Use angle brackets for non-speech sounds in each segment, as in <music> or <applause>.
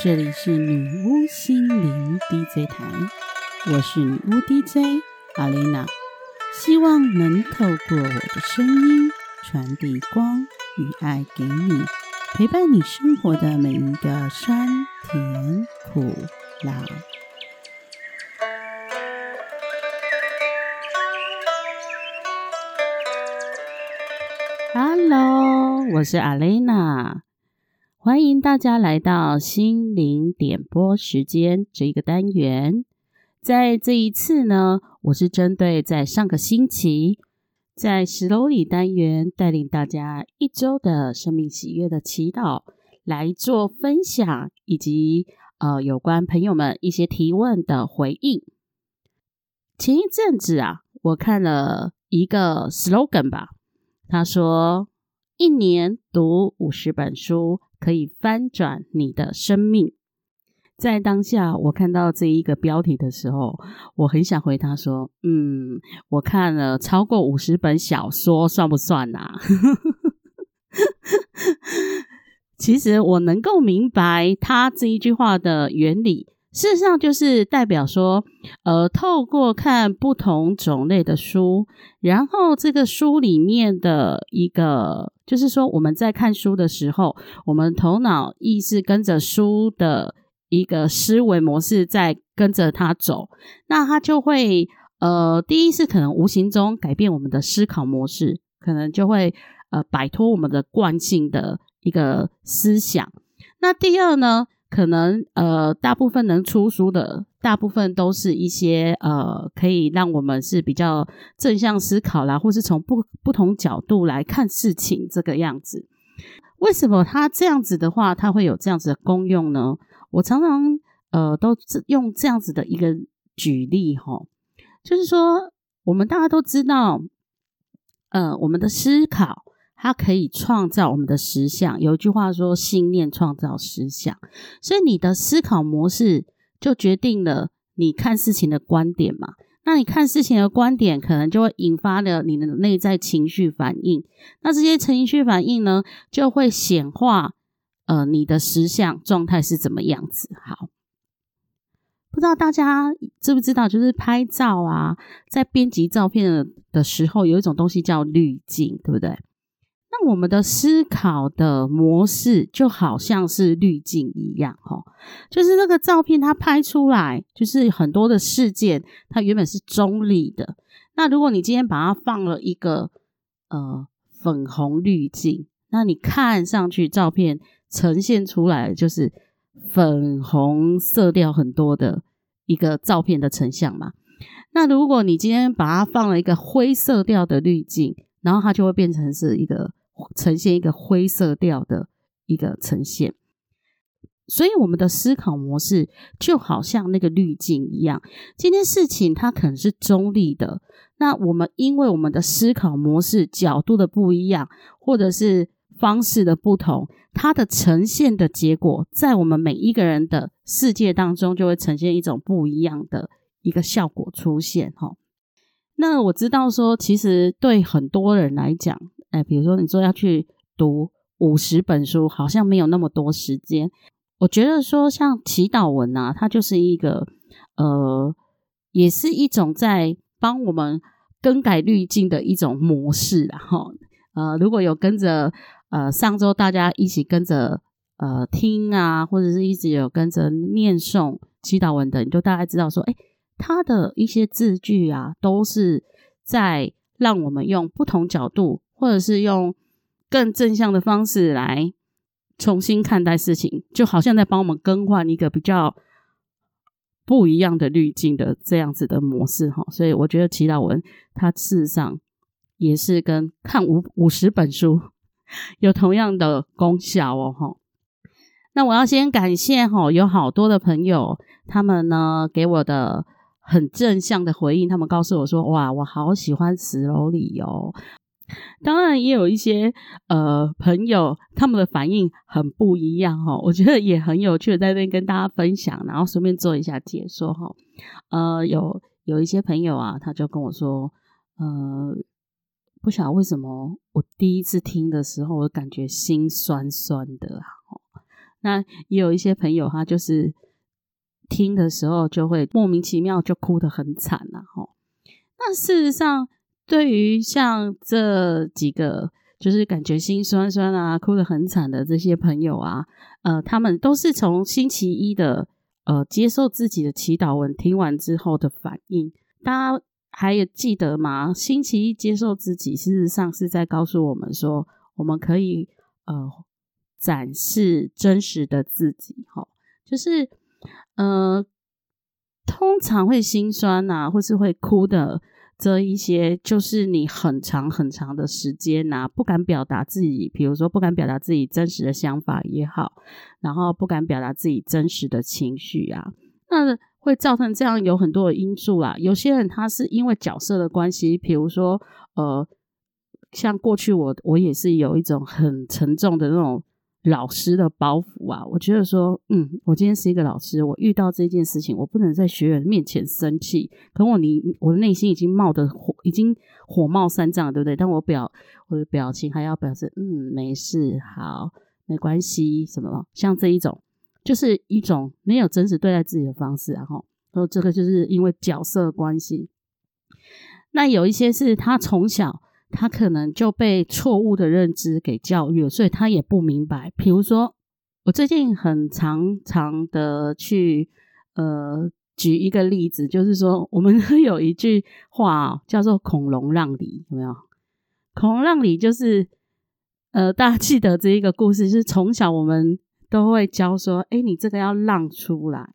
这里是女巫心灵 DJ 台，我是女巫 DJ 阿丽娜，希望能透过我的声音传递光与爱给你，陪伴你生活的每一个酸甜苦辣。Hello，我是阿蕾娜。欢迎大家来到心灵点播时间这一个单元。在这一次呢，我是针对在上个星期在十楼里单元带领大家一周的生命喜悦的祈祷来做分享，以及呃有关朋友们一些提问的回应。前一阵子啊，我看了一个 slogan 吧，他说一年读五十本书。可以翻转你的生命。在当下，我看到这一个标题的时候，我很想回答说：“嗯，我看了超过五十本小说，算不算啊？” <laughs> 其实我能够明白他这一句话的原理。事实上，就是代表说，呃，透过看不同种类的书，然后这个书里面的一个，就是说我们在看书的时候，我们头脑意识跟着书的一个思维模式在跟着它走，那它就会，呃，第一是可能无形中改变我们的思考模式，可能就会呃摆脱我们的惯性的一个思想。那第二呢？可能呃，大部分能出书的，大部分都是一些呃，可以让我们是比较正向思考啦，或是从不不同角度来看事情这个样子。为什么它这样子的话，它会有这样子的功用呢？我常常呃，都用这样子的一个举例哈，就是说，我们大家都知道，呃，我们的思考。它可以创造我们的实相。有一句话说：“信念创造实相。”所以你的思考模式就决定了你看事情的观点嘛。那你看事情的观点，可能就会引发了你的内在情绪反应。那这些情绪反应呢，就会显化呃你的实相状态是怎么样子。好，不知道大家知不知道，就是拍照啊，在编辑照片的时候，有一种东西叫滤镜，对不对？我们的思考的模式就好像是滤镜一样，哈，就是那个照片它拍出来，就是很多的事件，它原本是中立的。那如果你今天把它放了一个呃粉红滤镜，那你看上去照片呈现出来就是粉红色调很多的一个照片的成像嘛。那如果你今天把它放了一个灰色调的滤镜，然后它就会变成是一个。呈现一个灰色调的一个呈现，所以我们的思考模式就好像那个滤镜一样。今天事情它可能是中立的，那我们因为我们的思考模式角度的不一样，或者是方式的不同，它的呈现的结果，在我们每一个人的世界当中，就会呈现一种不一样的一个效果出现。哈，那我知道说，其实对很多人来讲。哎，比如说你说要去读五十本书，好像没有那么多时间。我觉得说像祈祷文啊，它就是一个呃，也是一种在帮我们更改滤镜的一种模式然后呃，如果有跟着呃上周大家一起跟着呃听啊，或者是一直有跟着念诵祈祷文的，你就大概知道说，哎，它的一些字句啊，都是在让我们用不同角度。或者是用更正向的方式来重新看待事情，就好像在帮我们更换一个比较不一样的滤镜的这样子的模式哈。所以我觉得祈祷文它事实上也是跟看五五十本书有同样的功效哦哈。那我要先感谢哈，有好多的朋友他们呢给我的很正向的回应，他们告诉我说哇，我好喜欢十楼里哦。当然也有一些呃朋友，他们的反应很不一样哈，我觉得也很有趣，在这边跟大家分享，然后顺便做一下解说哈。呃，有有一些朋友啊，他就跟我说，呃，不晓得为什么我第一次听的时候，我感觉心酸酸的啊。那也有一些朋友，他就是听的时候就会莫名其妙就哭得很惨了哈。那事实上，对于像这几个就是感觉心酸酸啊、哭得很惨的这些朋友啊，呃，他们都是从星期一的呃接受自己的祈祷文听完之后的反应。大家还有记得吗？星期一接受自己，事实上是在告诉我们说，我们可以呃展示真实的自己。哈，就是呃。通常会心酸呐，或是会哭的这一些，就是你很长很长的时间呐，不敢表达自己，比如说不敢表达自己真实的想法也好，然后不敢表达自己真实的情绪啊，那会造成这样有很多的因素啦。有些人他是因为角色的关系，比如说呃，像过去我我也是有一种很沉重的那种。老师的包袱啊，我觉得说，嗯，我今天是一个老师，我遇到这件事情，我不能在学员面前生气。可我你我的内心已经冒的火，已经火冒三丈，对不对？但我表我的表情还要表示，嗯，没事，好，没关系，什么？像这一种，就是一种没有真实对待自己的方式，然后，说这个就是因为角色关系。那有一些是他从小。他可能就被错误的认知给教育了，所以他也不明白。比如说，我最近很常常的去呃举一个例子，就是说我们 <laughs> 有一句话叫做“恐龙让梨”，有没有？“恐龙让梨”就是呃，大家记得这一个故事，是从小我们都会教说：“哎，你这个要让出来。”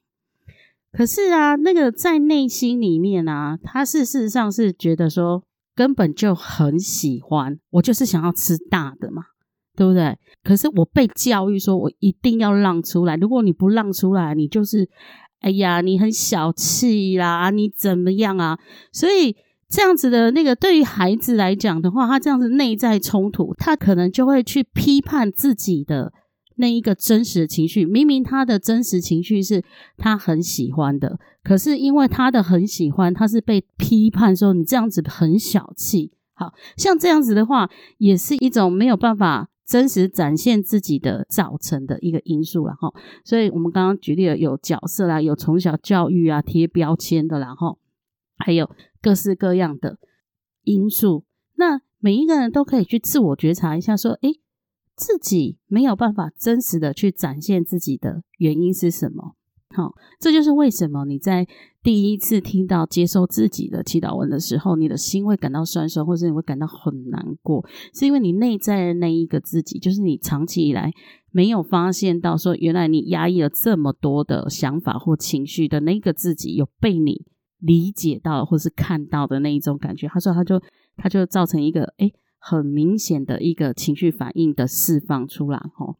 可是啊，那个在内心里面啊，他是事实上是觉得说。根本就很喜欢，我就是想要吃大的嘛，对不对？可是我被教育说，我一定要让出来。如果你不让出来，你就是，哎呀，你很小气啦，你怎么样啊？所以这样子的那个，对于孩子来讲的话，他这样子内在冲突，他可能就会去批判自己的。那一个真实的情绪，明明他的真实情绪是他很喜欢的，可是因为他的很喜欢，他是被批判说你这样子很小气。好像这样子的话，也是一种没有办法真实展现自己的造成的一个因素了哈。所以我们刚刚举例了有角色啦，有从小教育啊贴标签的，然后还有各式各样的因素。那每一个人都可以去自我觉察一下，说诶。自己没有办法真实的去展现自己的原因是什么？好，这就是为什么你在第一次听到接受自己的祈祷文的时候，你的心会感到酸酸，或者你会感到很难过，是因为你内在的那一个自己，就是你长期以来没有发现到说，原来你压抑了这么多的想法或情绪的那个自己，有被你理解到或是看到的那一种感觉。他说，他就他就造成一个哎。很明显的一个情绪反应的释放出来，吼。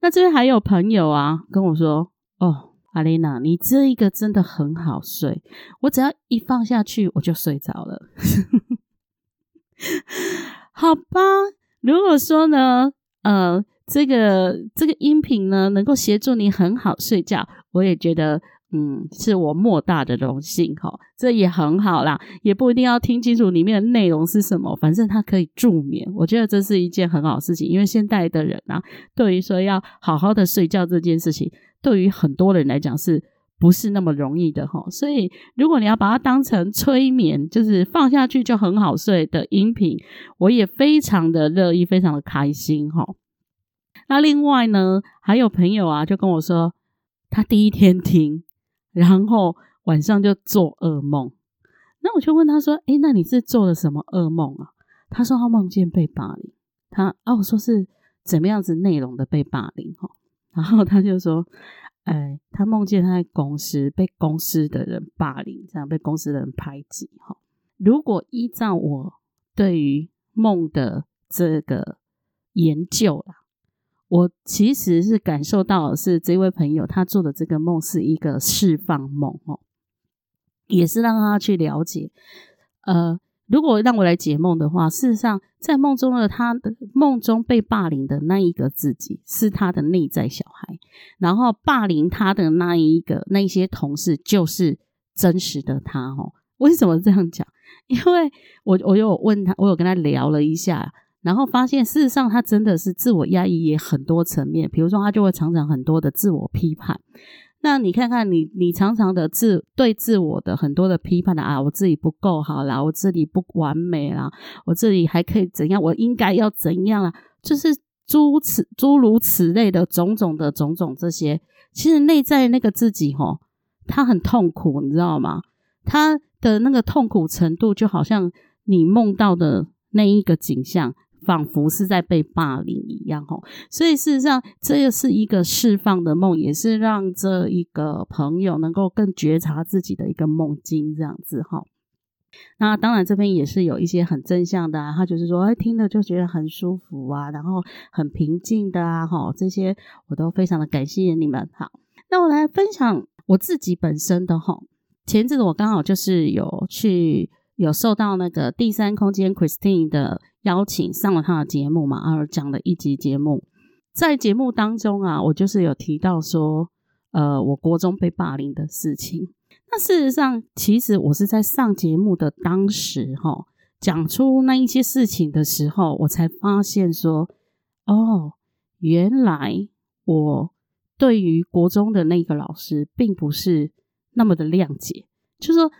那这边还有朋友啊跟我说：“哦，阿丽娜，你这一个真的很好睡，我只要一放下去我就睡着了。<laughs> ”好吧，如果说呢，呃，这个这个音频呢能够协助你很好睡觉，我也觉得。嗯，是我莫大的荣幸哈，这也很好啦，也不一定要听清楚里面的内容是什么，反正它可以助眠，我觉得这是一件很好事情。因为现代的人啊，对于说要好好的睡觉这件事情，对于很多人来讲是不是那么容易的哈？所以如果你要把它当成催眠，就是放下去就很好睡的音频，我也非常的乐意，非常的开心哈。那另外呢，还有朋友啊，就跟我说，他第一天听。然后晚上就做噩梦，那我就问他说：“诶，那你是做了什么噩梦啊？”他说他梦见被霸凌。他啊，我说是怎么样子内容的被霸凌哈？然后他就说：“哎，他梦见他在公司被公司的人霸凌，这样被公司的人排挤哈。如果依照我对于梦的这个研究啦。”我其实是感受到的是，这位朋友他做的这个梦是一个释放梦哦，也是让他去了解。呃，如果让我来解梦的话，事实上在梦中的他的梦中被霸凌的那一个自己是他的内在小孩，然后霸凌他的那一个那些同事就是真实的他哦。为什么这样讲？<laughs> 因为我我有问他，我有跟他聊了一下。然后发现事实上他真的是自我压抑也很多层面，比如说他就会常常很多的自我批判。那你看看你，你常常的自对自我的很多的批判的啊，我自己不够好啦，我这里不完美啦，我这里还可以怎样？我应该要怎样啊？就是诸此诸如此类的种种的种种这些，其实内在那个自己吼，他很痛苦，你知道吗？他的那个痛苦程度，就好像你梦到的那一个景象。仿佛是在被霸凌一样，吼，所以事实上，这个是一个释放的梦，也是让这一个朋友能够更觉察自己的一个梦境，这样子，哈。那当然，这边也是有一些很正向的，他就是说，哎，听了就觉得很舒服啊，然后很平静的啊，哈，这些我都非常的感谢你们。好，那我来分享我自己本身的哈，前阵子我刚好就是有去有受到那个第三空间 Christine 的。邀请上了他的节目嘛，而讲了一集节目，在节目当中啊，我就是有提到说，呃，我国中被霸凌的事情。那事实上，其实我是在上节目的当时，哈，讲出那一些事情的时候，我才发现说，哦，原来我对于国中的那个老师，并不是那么的谅解，就是说。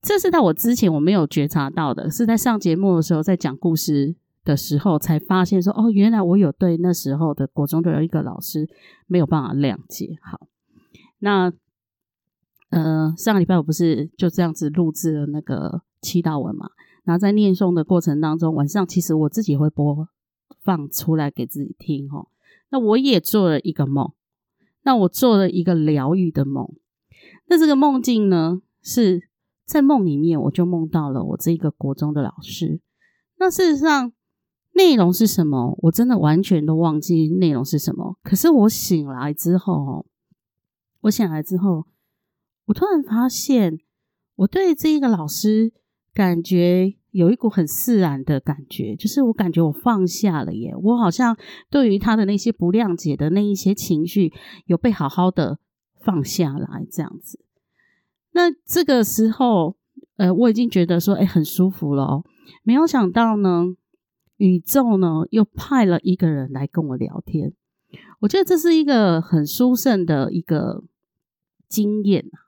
这是在我之前我没有觉察到的，是在上节目的时候，在讲故事的时候才发现说，哦，原来我有对那时候的国中的一个老师没有办法谅解。好，那呃，上个礼拜我不是就这样子录制了那个祈祷文嘛？然后在念诵的过程当中，晚上其实我自己会播放出来给自己听。哦，那我也做了一个梦，那我做了一个疗愈的梦。那这个梦境呢是。在梦里面，我就梦到了我这个国中的老师。那事实上，内容是什么？我真的完全都忘记内容是什么。可是我醒来之后，我醒来之后，我突然发现，我对这一个老师感觉有一股很释然的感觉，就是我感觉我放下了耶。我好像对于他的那些不谅解的那一些情绪，有被好好的放下来，这样子。那这个时候，呃，我已经觉得说，哎，很舒服了哦。没有想到呢，宇宙呢又派了一个人来跟我聊天。我觉得这是一个很殊胜的一个经验啊。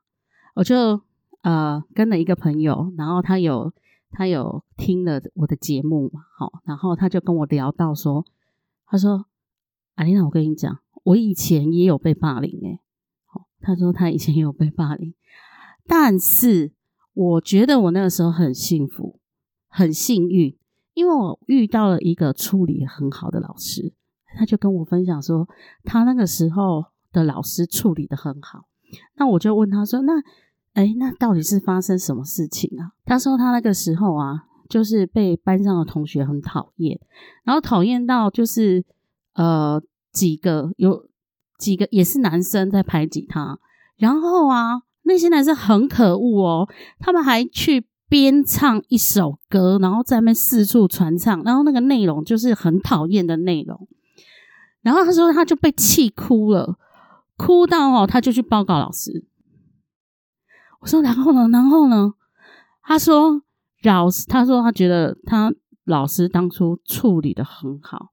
我就呃跟了一个朋友，然后他有他有听了我的节目嘛，好，然后他就跟我聊到说，他说：“阿丽娜，我跟你讲，我以前也有被霸凌诶。好，他说他以前也有被霸凌。但是我觉得我那个时候很幸福，很幸运，因为我遇到了一个处理很好的老师，他就跟我分享说，他那个时候的老师处理的很好。那我就问他说：“那，哎，那到底是发生什么事情啊？”他说他那个时候啊，就是被班上的同学很讨厌，然后讨厌到就是呃几个有几个也是男生在排挤他，然后啊。那些男生很可恶哦，他们还去编唱一首歌，然后在那边四处传唱，然后那个内容就是很讨厌的内容。然后他说他就被气哭了，哭到哦，他就去报告老师。我说然后呢？然后呢？他说老师，他说他觉得他老师当初处理的很好。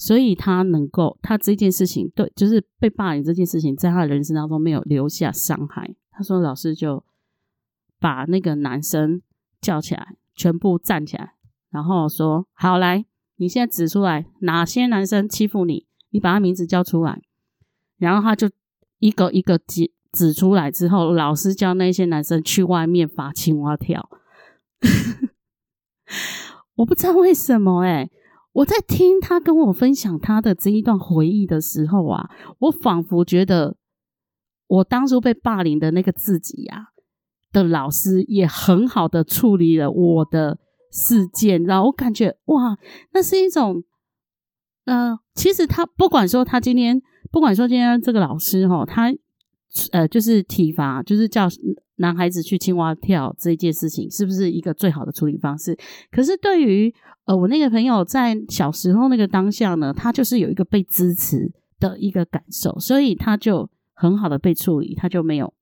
所以他能够，他这件事情对，就是被霸凌这件事情，在他的人生当中没有留下伤害。他说，老师就把那个男生叫起来，全部站起来，然后说：“好，来，你现在指出来哪些男生欺负你，你把他名字叫出来。”然后他就一个一个指指出来之后，老师叫那些男生去外面罚青蛙跳。<laughs> 我不知道为什么，哎。我在听他跟我分享他的这一段回忆的时候啊，我仿佛觉得我当初被霸凌的那个自己呀的老师也很好的处理了我的事件，然后我感觉哇，那是一种，呃，其实他不管说他今天，不管说今天这个老师哈，他呃就是体罚，就是叫男孩子去青蛙跳这件事情，是不是一个最好的处理方式？可是对于呃，我那个朋友在小时候那个当下呢，他就是有一个被支持的一个感受，所以他就很好的被处理，他就没有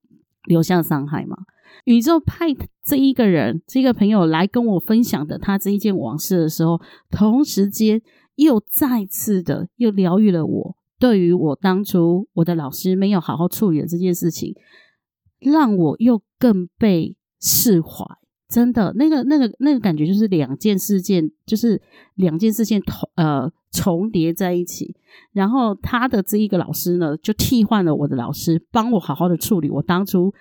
留下伤害嘛。宇宙派这一个人，这个朋友来跟我分享的他这一件往事的时候，同时间又再次的又疗愈了我。对于我当初我的老师没有好好处理的这件事情，让我又更被释怀。真的，那个、那个、那个感觉就是两件事件，就是两件事件同呃重叠在一起。然后他的这一个老师呢，就替换了我的老师，帮我好好的处理我当初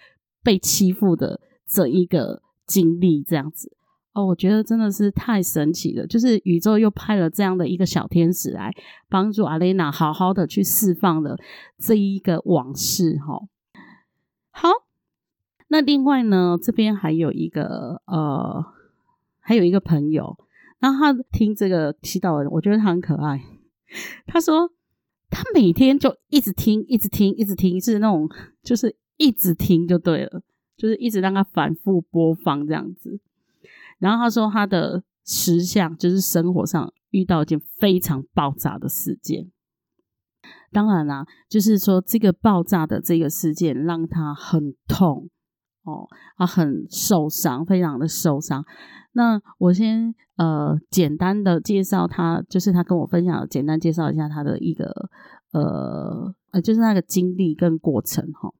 被欺负的这一个经历。这样子哦，我觉得真的是太神奇了。就是宇宙又派了这样的一个小天使来帮助阿蕾娜好好的去释放了这一个往事。哈，好。那另外呢，这边还有一个呃，还有一个朋友，然后他听这个祈祷文，我觉得他很可爱。他说他每天就一直听，一直听，一直听，是那种就是一直听就对了，就是一直让他反复播放这样子。然后他说他的实相就是生活上遇到一件非常爆炸的事件，当然啦，就是说这个爆炸的这个事件让他很痛。哦，他很受伤，非常的受伤。那我先呃简单的介绍他，就是他跟我分享，简单介绍一下他的一个呃呃，就是那个经历跟过程哈。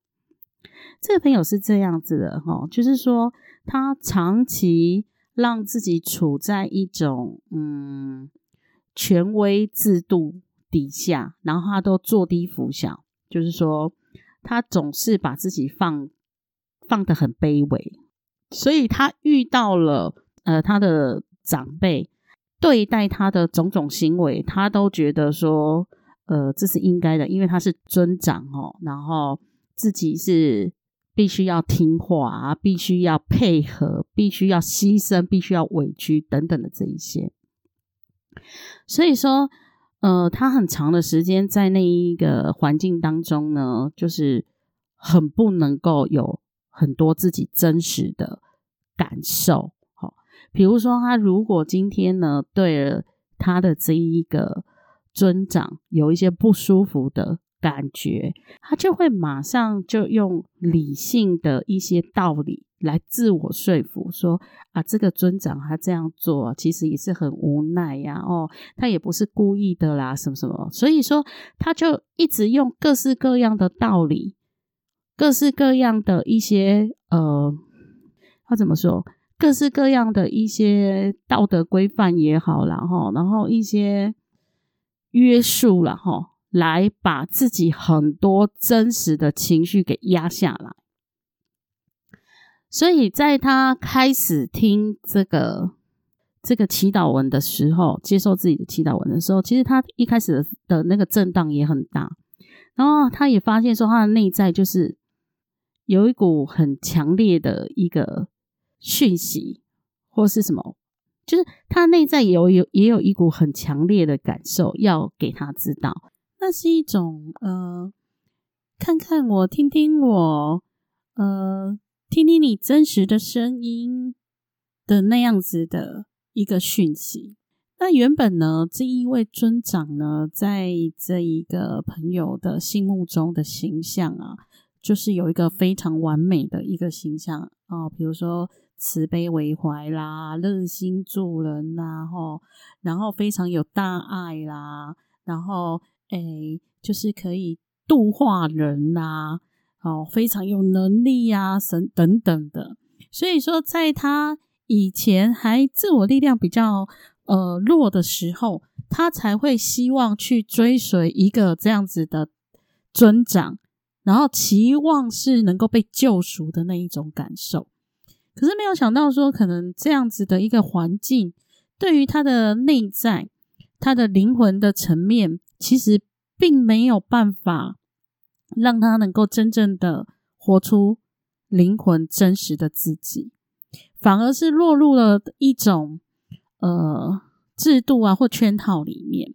这个朋友是这样子的哈，就是说他长期让自己处在一种嗯权威制度底下，然后他都坐低俯小，就是说他总是把自己放。放的很卑微，所以他遇到了呃他的长辈对待他的种种行为，他都觉得说呃这是应该的，因为他是尊长哦，然后自己是必须要听话，必须要配合，必须要牺牲，必须要委屈等等的这一些。所以说呃他很长的时间在那一个环境当中呢，就是很不能够有。很多自己真实的感受，好，比如说他如果今天呢对了他的这一个尊长有一些不舒服的感觉，他就会马上就用理性的一些道理来自我说服，说啊，这个尊长他这样做其实也是很无奈呀，哦，他也不是故意的啦，什么什么，所以说他就一直用各式各样的道理。各式各样的一些呃，他怎么说？各式各样的一些道德规范也好然后然后一些约束了哈，来把自己很多真实的情绪给压下来。所以在他开始听这个这个祈祷文的时候，接受自己的祈祷文的时候，其实他一开始的的那个震荡也很大，然后他也发现说，他的内在就是。有一股很强烈的一个讯息，或是什么，就是他内在有有也有一股很强烈的感受要给他知道，那是一种呃，看看我，听听我，呃，听听你真实的声音的那样子的一个讯息。那原本呢，这一位尊长呢，在这一个朋友的心目中的形象啊。就是有一个非常完美的一个形象啊，比如说慈悲为怀啦，热心助人啦，吼，然后非常有大爱啦，然后诶，就是可以度化人呐，哦，非常有能力呀，神等等的。所以说，在他以前还自我力量比较呃弱的时候，他才会希望去追随一个这样子的尊长。然后期望是能够被救赎的那一种感受，可是没有想到说，可能这样子的一个环境，对于他的内在、他的灵魂的层面，其实并没有办法让他能够真正的活出灵魂真实的自己，反而是落入了一种呃制度啊或圈套里面。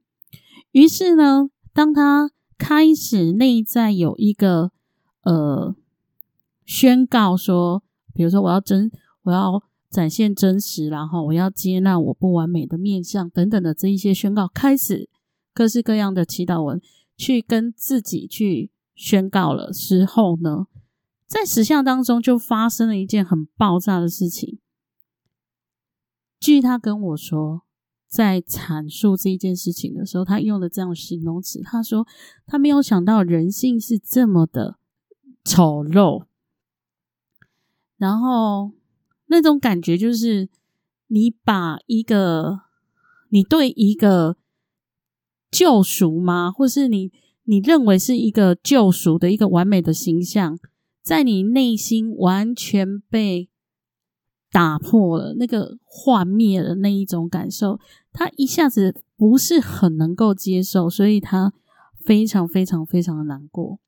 于是呢，当他开始内在有一个呃宣告说，比如说我要真，我要展现真实，然后我要接纳我不完美的面相等等的这一些宣告，开始各式各样的祈祷文去跟自己去宣告了之后呢，在石像当中就发生了一件很爆炸的事情。据他跟我说，在阐述这一件事情的时候，他用的这样形容词，他说他没有想到人性是这么的丑陋，然后那种感觉就是你把一个你对一个救赎吗，或是你你认为是一个救赎的一个完美的形象，在你内心完全被。打破了那个幻灭的那一种感受，他一下子不是很能够接受，所以他非常非常非常的难过。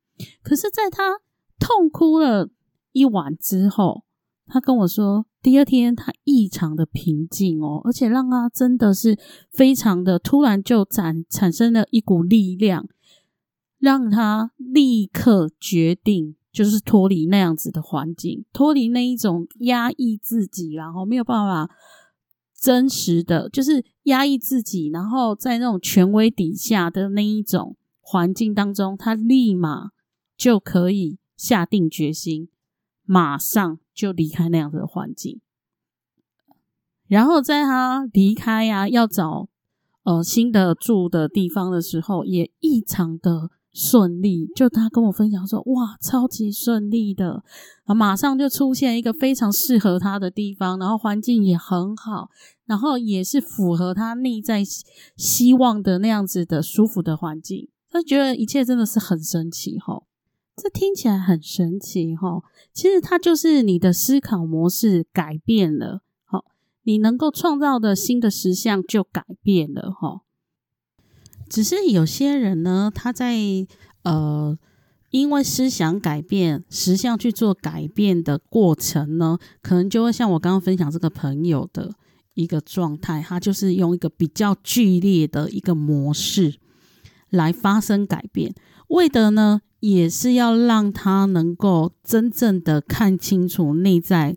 可是，在他痛哭了一晚之后，他跟我说，第二天他异常的平静哦，而且让他真的是非常的突然就产产生了一股力量，让他立刻决定。就是脱离那样子的环境，脱离那一种压抑自己，然后没有办法真实的，就是压抑自己，然后在那种权威底下的那一种环境当中，他立马就可以下定决心，马上就离开那样子的环境。然后在他离开呀，要找呃新的住的地方的时候，也异常的。顺利，就他跟我分享说，哇，超级顺利的，啊，马上就出现一个非常适合他的地方，然后环境也很好，然后也是符合他内在希望的那样子的舒服的环境，他觉得一切真的是很神奇哈，这听起来很神奇哈，其实它就是你的思考模式改变了，好，你能够创造的新的实相就改变了哈。只是有些人呢，他在呃，因为思想改变、实相去做改变的过程呢，可能就会像我刚刚分享这个朋友的一个状态，他就是用一个比较剧烈的一个模式来发生改变，为的呢，也是要让他能够真正的看清楚内在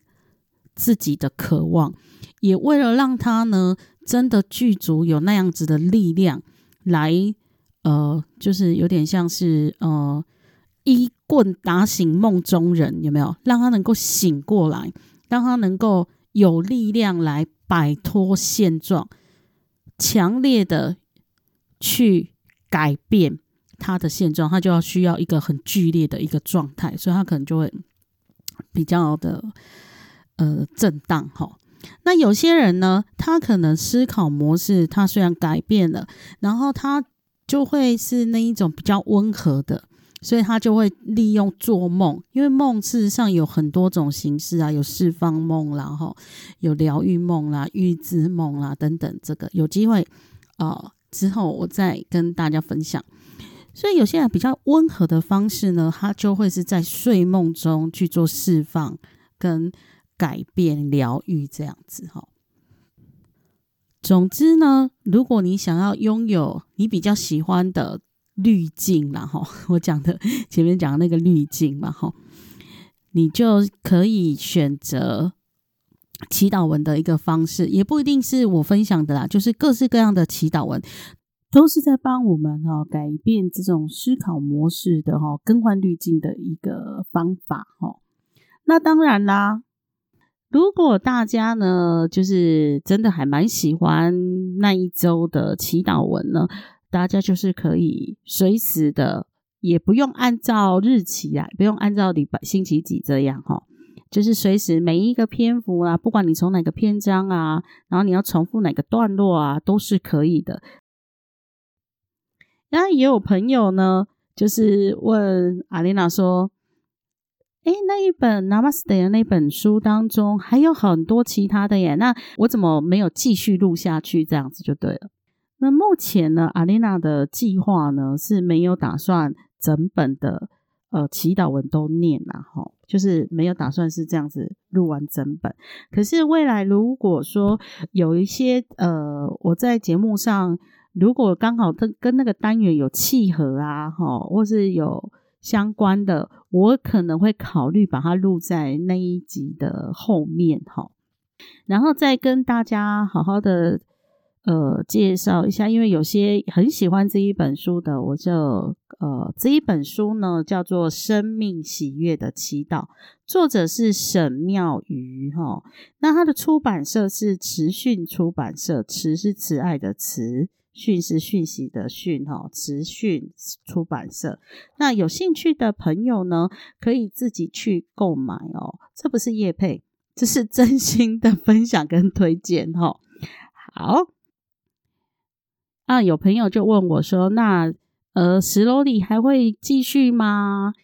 自己的渴望，也为了让他呢，真的具足有那样子的力量。来，呃，就是有点像是呃，一棍打醒梦中人，有没有？让他能够醒过来，让他能够有力量来摆脱现状，强烈的去改变他的现状，他就要需要一个很剧烈的一个状态，所以他可能就会比较的呃震荡哈。那有些人呢，他可能思考模式，他虽然改变了，然后他就会是那一种比较温和的，所以他就会利用做梦，因为梦事实上有很多种形式啊，有释放梦啦，哈，有疗愈梦啦、预知梦啦等等。这个有机会啊，之后我再跟大家分享。所以有些人比较温和的方式呢，他就会是在睡梦中去做释放跟。改变疗愈这样子哈。总之呢，如果你想要拥有你比较喜欢的滤镜啦哈，<laughs> 我讲的前面讲的那个滤镜嘛哈，你就可以选择祈祷文的一个方式，也不一定是我分享的啦，就是各式各样的祈祷文都是在帮我们哈改变这种思考模式的哈更换滤镜的一个方法哈。那当然啦。如果大家呢，就是真的还蛮喜欢那一周的祈祷文呢，大家就是可以随时的，也不用按照日期啊，不用按照礼拜星期几这样哈，就是随时每一个篇幅啊，不管你从哪个篇章啊，然后你要重复哪个段落啊，都是可以的。那也有朋友呢，就是问阿丽娜说。哎，那一本 Namaste 的那本书当中还有很多其他的耶，那我怎么没有继续录下去？这样子就对了。那目前呢，阿丽娜的计划呢是没有打算整本的呃祈祷文都念了哈，就是没有打算是这样子录完整本。可是未来如果说有一些呃，我在节目上如果刚好跟跟那个单元有契合啊，哈，或是有。相关的，我可能会考虑把它录在那一集的后面哈，然后再跟大家好好的呃介绍一下，因为有些很喜欢这一本书的，我就呃这一本书呢叫做《生命喜悦的祈祷》，作者是沈妙瑜哈。那它的出版社是慈讯出版社，慈是慈爱的慈。讯是讯息的讯哈，慈讯出版社。那有兴趣的朋友呢，可以自己去购买哦。这不是叶配，这是真心的分享跟推荐哈。好，啊，有朋友就问我说：“那呃，石楼里还会继续吗？”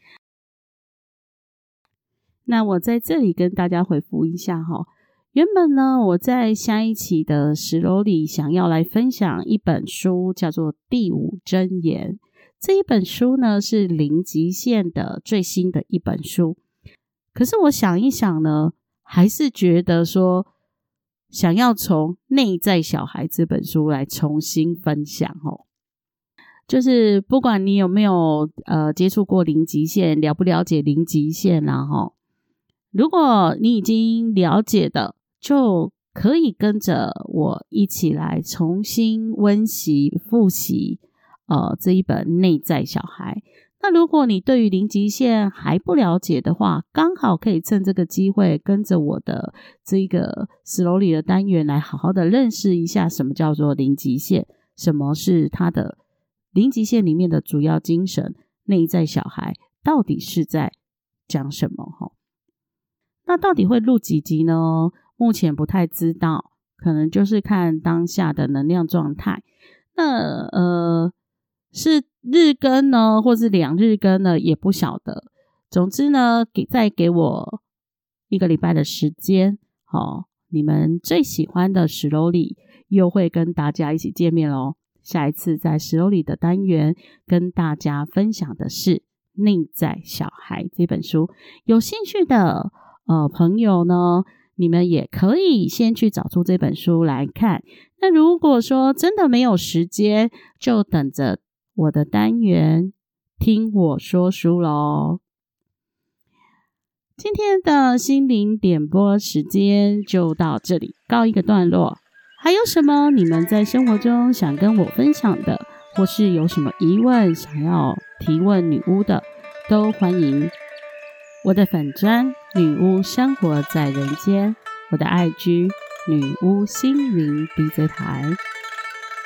那我在这里跟大家回复一下哈。原本呢，我在下一期的十楼里想要来分享一本书，叫做《第五真言》。这一本书呢是零极限的最新的一本书。可是我想一想呢，还是觉得说，想要从《内在小孩》这本书来重新分享哦。就是不管你有没有呃接触过零极限，了不了解零极限啦哈。如果你已经了解的，就可以跟着我一起来重新温习复习，呃，这一本《内在小孩》。那如果你对于零极限还不了解的话，刚好可以趁这个机会跟着我的这个 slowly 的单元来好好的认识一下什么叫做零极限，什么是它的零极限里面的主要精神，内在小孩到底是在讲什么？哈，那到底会录几集呢？目前不太知道，可能就是看当下的能量状态。那呃，是日更呢，或是两日更呢，也不晓得。总之呢，给再给我一个礼拜的时间，好，你们最喜欢的史楼里又会跟大家一起见面喽。下一次在史楼里的单元，跟大家分享的是《内在小孩》这本书。有兴趣的呃朋友呢？你们也可以先去找出这本书来看。那如果说真的没有时间，就等着我的单元听我说书喽。今天的心灵点播时间就到这里告一个段落。还有什么你们在生活中想跟我分享的，或是有什么疑问想要提问女巫的，都欢迎。我的粉砖女巫生活在人间，我的爱居女巫心灵 DJ 台，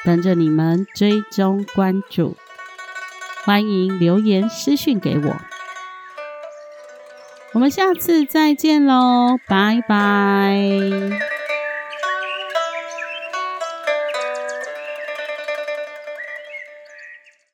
等着你们追踪关注，欢迎留言私讯给我，我们下次再见喽，拜拜。